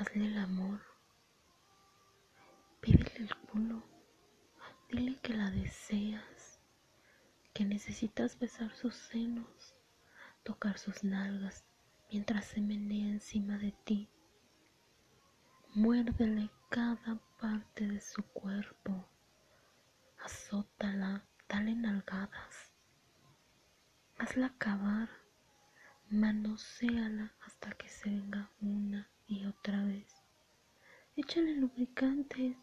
Hazle el amor. Pídele el culo. Dile que la deseas, que necesitas besar sus senos, tocar sus nalgas mientras se menea encima de ti. Muérdele cada parte de su cuerpo. Azótala, dale nalgadas. Hazla acabar. Manoséala hasta que se venga una y otra vez. Échale lubricantes.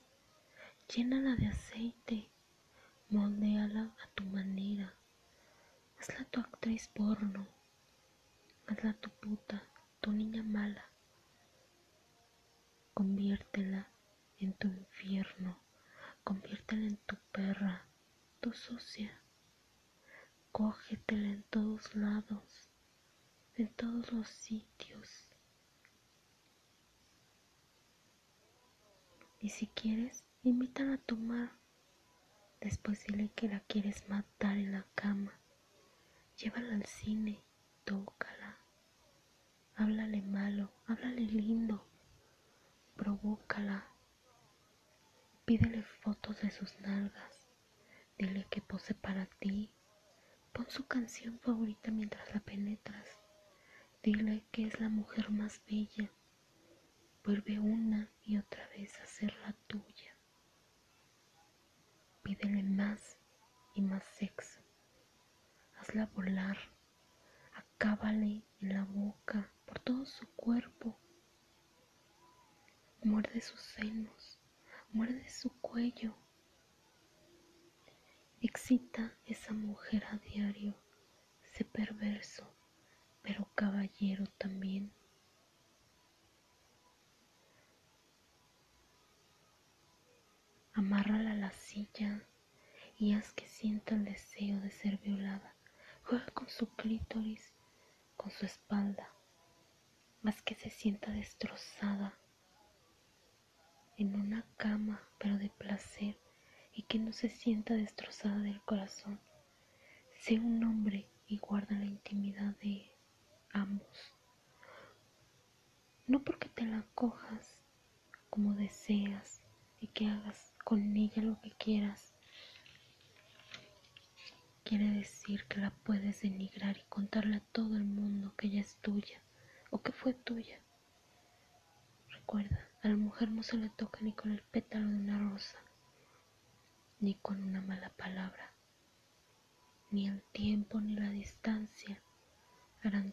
Llénala de aceite. Moldéala a tu manera. Hazla tu actriz porno. Hazla tu puta, tu niña mala. Conviértela en tu infierno. Conviértela en tu perra, tu socia. Cógetela en todos lados, en todos los sitios. Y si quieres, invítala a tomar. Después dile que la quieres matar en la cama. Llévala al cine, tócala. Háblale malo, háblale lindo. Provócala. Pídele fotos de sus nalgas. Dile que pose para ti. Pon su canción favorita mientras la penetras. Dile que es la mujer más bella. Vuelve una y otra vez a ser la tuya. Pídele más y más sexo. Hazla volar. Acábale en la boca, por todo su cuerpo. Muerde sus senos, muerde su cuello. Excita esa mujer a diario, ese perverso, pero caballero también. Amárrala a la silla y haz que sienta el deseo de ser violada. Juega con su clítoris, con su espalda. Haz que se sienta destrozada en una cama, pero de placer, y que no se sienta destrozada del corazón. Sé un hombre y guarda la intimidad de ambos. No porque te la cojas como deseas y que hagas con ella lo que quieras, quiere decir que la puedes denigrar y contarle a todo el mundo que ella es tuya o que fue tuya. Recuerda, a la mujer no se le toca ni con el pétalo de una rosa, ni con una mala palabra. Ni el tiempo ni la distancia harán